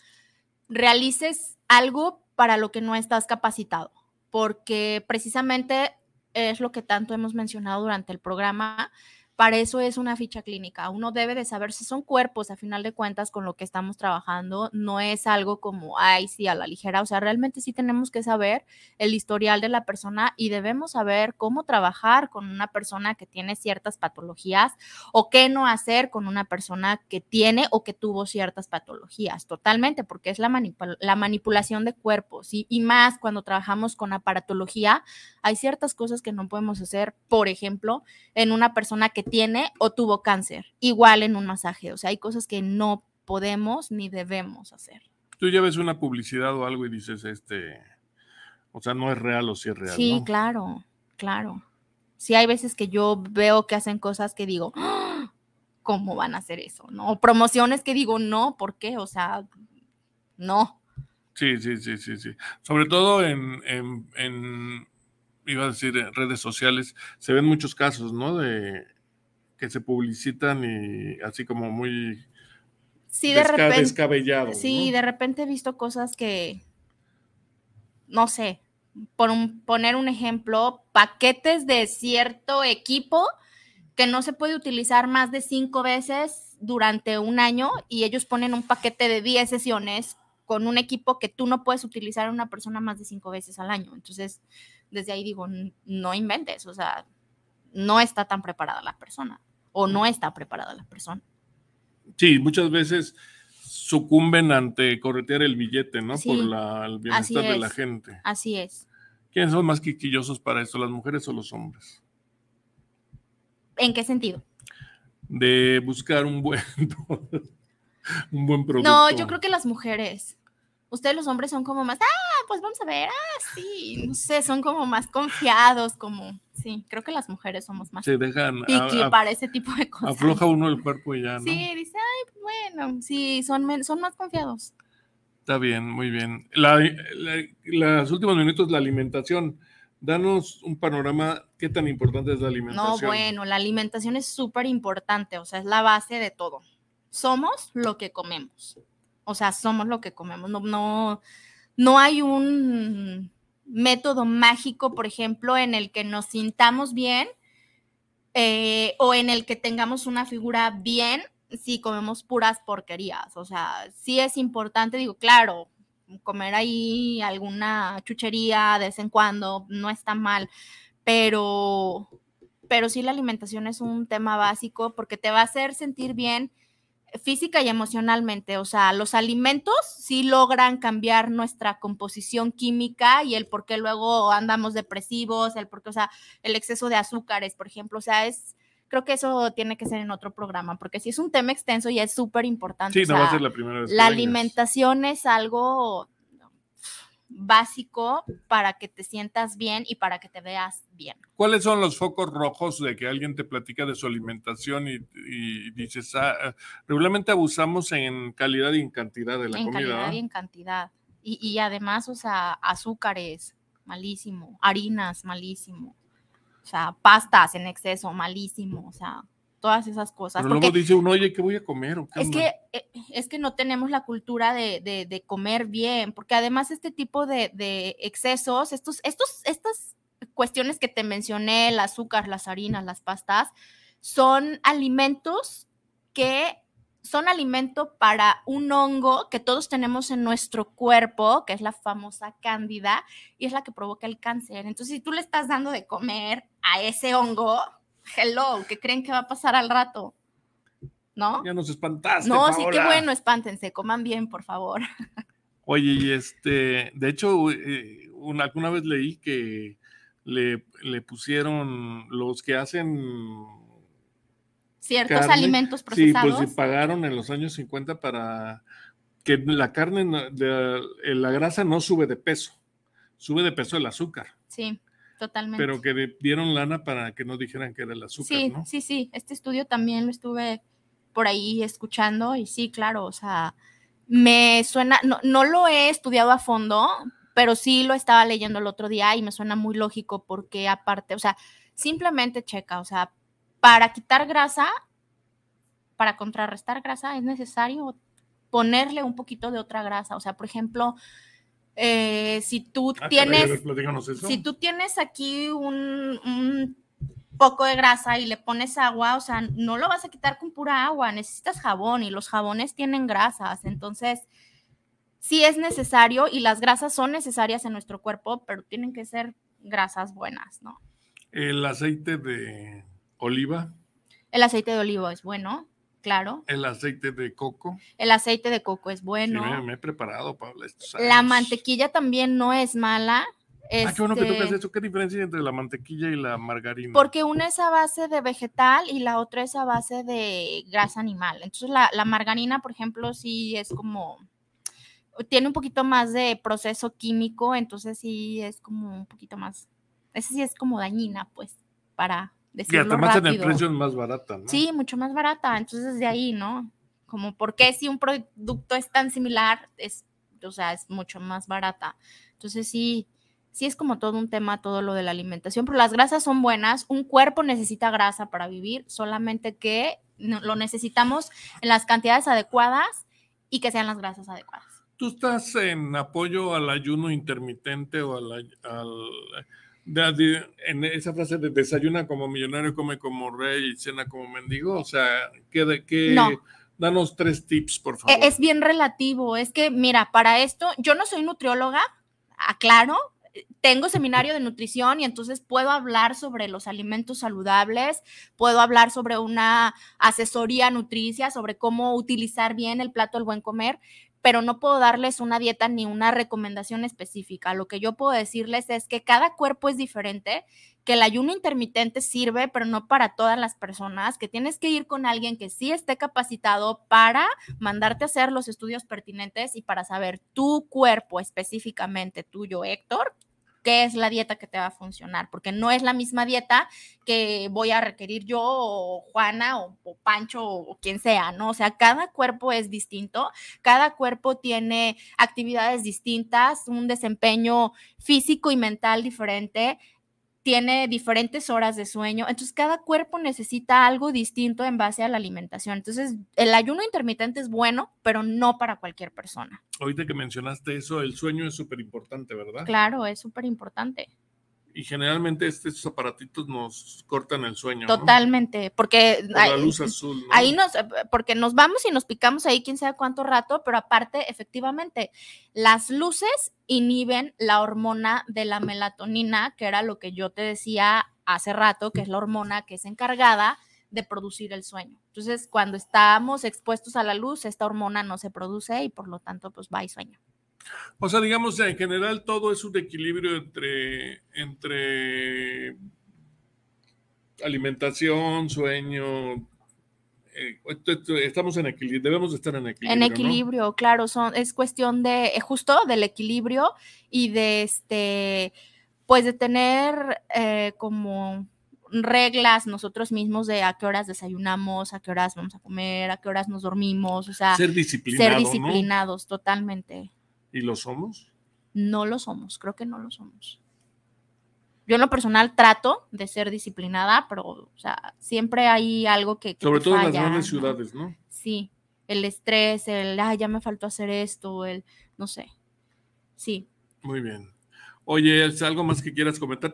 realices algo para lo que no estás capacitado, porque precisamente es lo que tanto hemos mencionado durante el programa, para eso es una ficha clínica. Uno debe de saber si son cuerpos, a final de cuentas, con lo que estamos trabajando. No es algo como, ay, sí, a la ligera. O sea, realmente sí tenemos que saber el historial de la persona y debemos saber cómo trabajar con una persona que tiene ciertas patologías o qué no hacer con una persona que tiene o que tuvo ciertas patologías. Totalmente, porque es la, la manipulación de cuerpos. Y más cuando trabajamos con aparatología, hay ciertas cosas que no podemos hacer. Por ejemplo, en una persona que tiene o tuvo cáncer, igual en un masaje. O sea, hay cosas que no podemos ni debemos hacer. Tú ya ves una publicidad o algo y dices, este, o sea, no es real o sí es real. Sí, claro, claro. Sí, hay veces que yo veo que hacen cosas que digo, ¡Ah! ¿cómo van a hacer eso? ¿No? O promociones que digo, no, ¿por qué? O sea, no. Sí, sí, sí, sí, sí. Sobre todo en, en, en iba a decir, en redes sociales, se ven muchos casos, ¿no? De que se publicitan y así como muy sí, de repente, descabellado. Sí, de repente he visto cosas que, no sé, por poner un ejemplo, paquetes de cierto equipo que no se puede utilizar más de cinco veces durante un año y ellos ponen un paquete de 10 sesiones con un equipo que tú no puedes utilizar a una persona más de cinco veces al año. Entonces, desde ahí digo, no inventes, o sea, no está tan preparada la persona o no está preparada la persona. Sí, muchas veces sucumben ante corretear el billete, ¿no? Por la, el bienestar de la gente. Así es. ¿Quiénes son más quiquillosos para esto, las mujeres o los hombres? ¿En qué sentido? De buscar un buen, [LAUGHS] un buen producto. No, yo creo que las mujeres. Ustedes los hombres son como más, ah, pues vamos a ver, ah, sí, no sé, son como más confiados, como sí, creo que las mujeres somos más se dejan para ese tipo de cosas. Afloja uno el cuerpo y ya, ¿no? Sí, dice, ay, bueno, sí, son, son más confiados. Está bien, muy bien. La, los últimos minutos, la alimentación. Danos un panorama, ¿qué tan importante es la alimentación? No, bueno, la alimentación es súper importante, o sea, es la base de todo. Somos lo que comemos. O sea, somos lo que comemos. No, no, no hay un método mágico, por ejemplo, en el que nos sintamos bien eh, o en el que tengamos una figura bien si comemos puras porquerías. O sea, sí es importante, digo, claro, comer ahí alguna chuchería de vez en cuando no está mal, pero, pero sí la alimentación es un tema básico porque te va a hacer sentir bien física y emocionalmente. O sea, los alimentos sí logran cambiar nuestra composición química y el por qué luego andamos depresivos, el por qué, o sea, el exceso de azúcares, por ejemplo. O sea, es, creo que eso tiene que ser en otro programa, porque si es un tema extenso y es súper importante. Sí, no va a ser la primera vez. La alimentación es algo básico para que te sientas bien y para que te veas bien. ¿Cuáles son los focos rojos de que alguien te platica de su alimentación y, dices, ah, regularmente abusamos en calidad y en cantidad de la comida? En calidad y en cantidad. Y, y además, o sea, azúcares, malísimo, harinas, malísimo, o sea, pastas en exceso, malísimo, o sea, todas esas cosas. Pero luego dice uno, oye, ¿qué voy a comer? es, que, eh, es que no tenemos la cultura de, de, comer bien, porque además este tipo de, de, excesos, estos, estos, estas cuestiones que te mencioné, el azúcar, las harinas, las pastas, son alimentos que son alimento para un hongo que todos tenemos en nuestro cuerpo, que es la famosa cándida, y es la que provoca el cáncer. Entonces, si tú le estás dando de comer a ese hongo, hello, ¿qué creen que va a pasar al rato? ¿No? Ya nos espantaste. No, sí, qué bueno, espántense, coman bien, por favor. Oye, y este, de hecho, eh, alguna vez leí que le, pusieron los que hacen ciertos alimentos procesados. Sí, pues pagaron en los años 50 para que la carne, la grasa no sube de peso, sube de peso el azúcar. Sí. Totalmente. Pero que dieron lana para que no dijeran que era el azúcar, sí, Sí, sí, este estudio también lo estuve por ahí escuchando y sí, claro, o sea, me suena, no, no lo he estudiado a fondo, pero sí lo estaba leyendo el otro día y me suena muy lógico porque aparte, o sea, simplemente checa, o sea, para quitar grasa, para contrarrestar grasa es necesario ponerle un poquito de otra grasa, o sea, por ejemplo, eh, si tú ah, tienes, si tú tienes aquí un, poco de grasa y le pones agua, o sea, no lo vas a quitar con pura agua, necesitas jabón y los jabones tienen grasas, entonces sí es necesario y las grasas son necesarias en nuestro cuerpo, pero tienen que ser grasas buenas, ¿no? El aceite de oliva. El aceite de oliva es bueno claro. El aceite de coco. El aceite de coco es bueno. Sí, me, he preparado, Paula. La mantequilla también no es mala. Ah, qué bueno que tocas este eso. ¿Qué diferencia entre la mantequilla y la margarina? Porque una es a base de vegetal y la otra es a base de grasa animal. Entonces, la, la margarina, por ejemplo, sí es como. Tiene un poquito más de proceso químico, entonces sí es como un poquito más. Esa sí es como dañina, pues, para y además en el precio es más barata, ¿no? Sí, mucho más barata. Entonces, de ahí, ¿no? Como, ¿por qué si un producto es tan similar, es, o sea, es mucho más barata? Entonces, sí, sí es como todo un tema, todo lo de la alimentación, pero las grasas son buenas. Un cuerpo necesita grasa para vivir, solamente que lo necesitamos en las cantidades adecuadas y que sean las grasas adecuadas. ¿Tú estás en apoyo al ayuno intermitente o al en esa frase de desayuna como millonario, come como rey y cena como mendigo, o sea, que, que danos tres tips, por favor. Es bien relativo, es que mira, para esto, yo no soy nutrióloga, aclaro, tengo seminario de nutrición y entonces puedo hablar sobre los alimentos saludables, puedo hablar sobre una asesoría nutricia, sobre cómo utilizar bien el plato del buen comer, pero no puedo darles una dieta ni una recomendación específica. Lo que yo puedo decirles es que cada cuerpo es diferente, que el ayuno intermitente sirve, pero no para todas las personas, que tienes que ir con alguien que sí esté capacitado para mandarte a hacer los estudios pertinentes y para saber tu cuerpo específicamente tuyo, Héctor, qué es la dieta que te va a funcionar, porque no es la misma dieta que voy a requerir yo o Juana o, Pancho o, quien sea, ¿no? O sea, cada cuerpo es distinto, cada cuerpo tiene actividades distintas, un desempeño físico y mental diferente tiene diferentes horas de sueño, entonces cada cuerpo necesita algo distinto en base a la alimentación. Entonces, el ayuno intermitente es bueno, pero no para cualquier persona. Ahorita que mencionaste eso, el sueño es súper importante, ¿verdad? Claro, es súper importante. Y generalmente estos aparatitos nos cortan el sueño. Totalmente, porque ¿no? la luz azul. Ahí nos, porque nos vamos y nos picamos ahí quién sabe cuánto rato, pero aparte, efectivamente, las luces inhiben la hormona de la melatonina, que era lo que yo te decía hace rato, que es la hormona que es encargada de producir el sueño. Entonces, cuando estamos expuestos a la luz, esta hormona no se produce y por lo tanto, pues va y sueño. O sea, digamos, en general todo es un equilibrio entre, entre alimentación, sueño. Eh, estamos en equilibrio, debemos estar en equilibrio. En equilibrio, claro, son, es cuestión de eh, justo del equilibrio y de este, pues de tener eh, como reglas nosotros mismos de a qué horas desayunamos, a qué horas vamos a comer, a qué horas nos dormimos, o sea, ser disciplinados. Ser disciplinados, totalmente. ¿Y lo somos? No lo somos, creo que no lo somos. Yo en lo personal trato de ser disciplinada, pero, o sea, siempre hay algo que... Sobre todo en las grandes ciudades, ¿no? Sí, el estrés, el, ah, ya me faltó hacer esto, el, no sé. Sí. Muy bien. Oye, ¿es algo más que quieras comentar?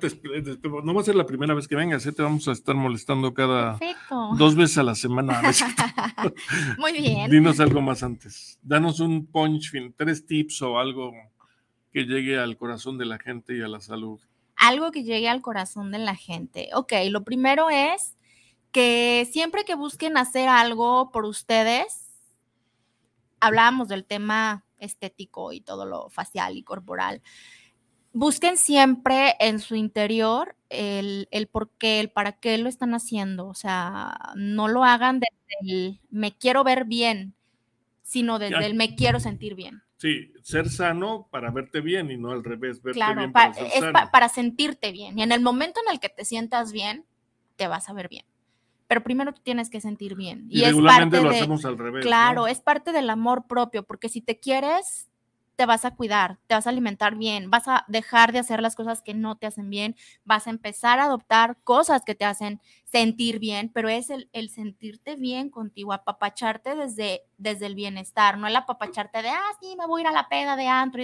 No va a ser la primera vez que vengas, ¿eh? te vamos a estar molestando cada dos veces a la semana. [LAUGHS] Muy bien. Dinos algo más antes. Danos un punch, fin, tres tips o algo que llegue al corazón de la gente y a la salud. Algo que llegue al corazón de la gente. Ok, lo primero es que siempre que busquen hacer algo por ustedes, hablábamos del tema estético y todo lo facial y corporal busquen siempre en su interior el, por qué, el para qué lo están haciendo. O sea, no lo hagan desde el me quiero ver bien, sino desde el me quiero sentir bien. Sí, ser sano para verte bien y no al revés, verte claro, bien para, es para sentirte bien. Y en el momento en el que te sientas bien, te vas a ver bien. Pero primero tú tienes que sentir bien. Y, es parte lo hacemos al revés. Claro, es parte del amor propio, porque si te quieres, te vas a cuidar, te vas a alimentar bien, vas a dejar de hacer las cosas que no te hacen bien, vas a empezar a adoptar cosas que te hacen sentir bien, pero es el, sentirte bien contigo, apapacharte desde, desde el bienestar, no el apapacharte de, ah, sí, me voy a ir a la peda de antro.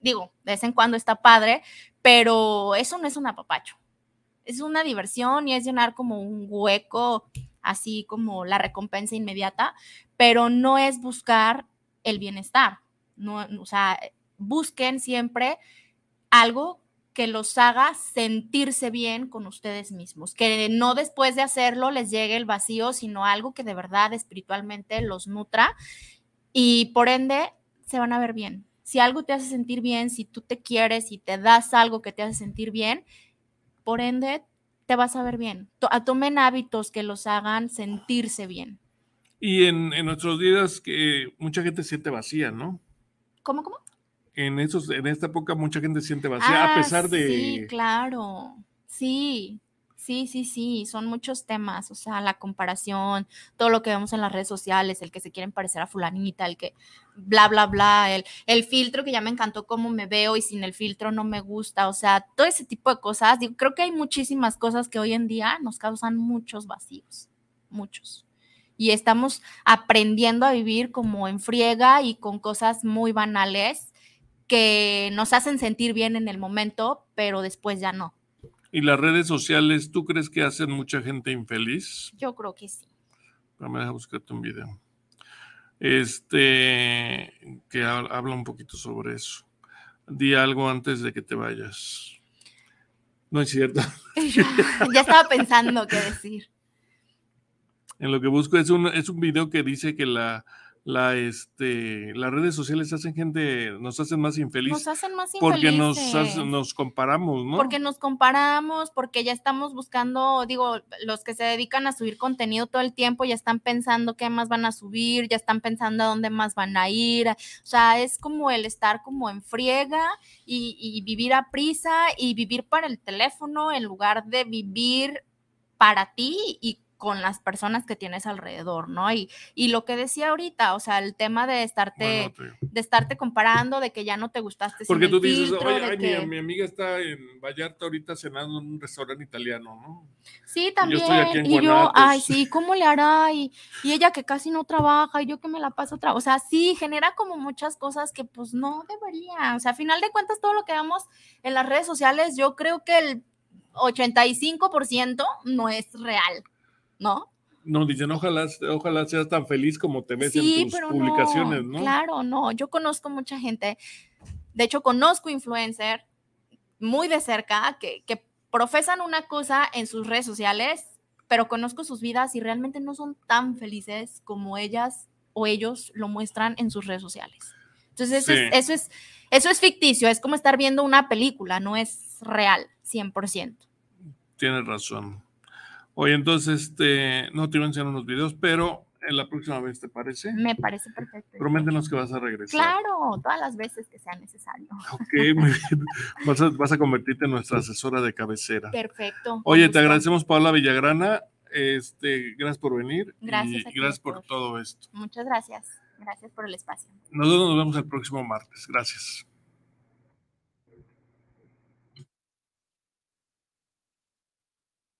digo, de vez en cuando está padre, pero eso no es un apapacho. Es una diversión y es llenar como un hueco, así como la recompensa inmediata, pero no es buscar el bienestar no, o sea, busquen siempre algo que los haga sentirse bien con ustedes mismos, que no después de hacerlo les llegue el vacío, sino algo que de verdad espiritualmente los nutra y por ende se van a ver bien. Si algo te hace sentir bien, si tú te quieres y te das algo que te hace sentir bien, por ende te vas a ver bien. Tomen hábitos que los hagan sentirse bien. Y en, en nuestros días que mucha gente siente vacía, ¿no? ¿Cómo, cómo? En, esos, en esta época mucha gente siente vacía, a ah, pesar de... Sí, claro, sí, sí, sí, sí, son muchos temas, o sea, la comparación, todo lo que vemos en las redes sociales, el que se quieren parecer a fulanita, el que bla, bla, bla, el, el filtro que ya me encantó cómo me veo y sin el filtro no me gusta, o sea, todo ese tipo de cosas, digo, creo que hay muchísimas cosas que hoy en día nos causan muchos vacíos, muchos y estamos aprendiendo a vivir como en friega y con cosas muy banales que nos hacen sentir bien en el momento, pero después ya no. ¿Y las redes sociales, tú crees que hacen mucha gente infeliz? Yo creo que sí. Vamos a buscarte un video. Este, que habla un poquito sobre eso. Di algo antes de que te vayas. No es cierto. [LAUGHS] ya estaba pensando qué decir en lo que busco es un, es un video que dice que la, la, este, las redes sociales hacen gente, nos hacen más infelices. Nos hacen más Porque nos, nos comparamos, ¿no? Porque nos comparamos, porque ya estamos buscando, digo, los que se dedican a subir contenido todo el tiempo ya están pensando qué más van a subir, ya están pensando a dónde más van a ir. O sea, es como el estar como en friega y, y vivir a prisa y vivir para el teléfono en lugar de vivir para ti y con las personas que tienes alrededor, ¿no? Y, y lo que decía ahorita, o sea, el tema de estarte, de estarte comparando, de que ya no te gustaste. Porque tú dices, oye, mi, amiga está en Vallarta ahorita cenando en un restaurante italiano, ¿no? Sí, también. y yo, ay, sí, ¿cómo le hará? Y, y, ella que casi no trabaja, y yo que me la paso otra. O sea, sí, genera como muchas cosas que pues no debería. O sea, a final de cuentas, todo lo que vemos en las redes sociales, yo creo que el 85% no es real. ¿No? No, dicen, ojalá, ojalá seas tan feliz como te ves en tus publicaciones, no, Claro, no, yo conozco mucha gente, de hecho conozco influencer muy de cerca que, que profesan una cosa en sus redes sociales, pero conozco sus vidas y realmente no son tan felices como ellas o ellos lo muestran en sus redes sociales. Entonces, eso, es, eso, es, eso es ficticio, es como estar viendo una película, no es real, 100%. Tienes razón. Oye, entonces, este, no te iba a enseñar unos videos, pero en la próxima vez, ¿te parece? Me parece perfecto. Prométenos que vas a regresar. Claro, todas las veces que sea necesario. Ok, muy bien. Vas a, convertirte en nuestra asesora de cabecera. Perfecto. Oye, te agradecemos, Paula Villagrana. Este, gracias por venir. Gracias. Y gracias por todo esto. Muchas gracias. Gracias por el espacio. Nosotros nos vemos el próximo martes. Gracias.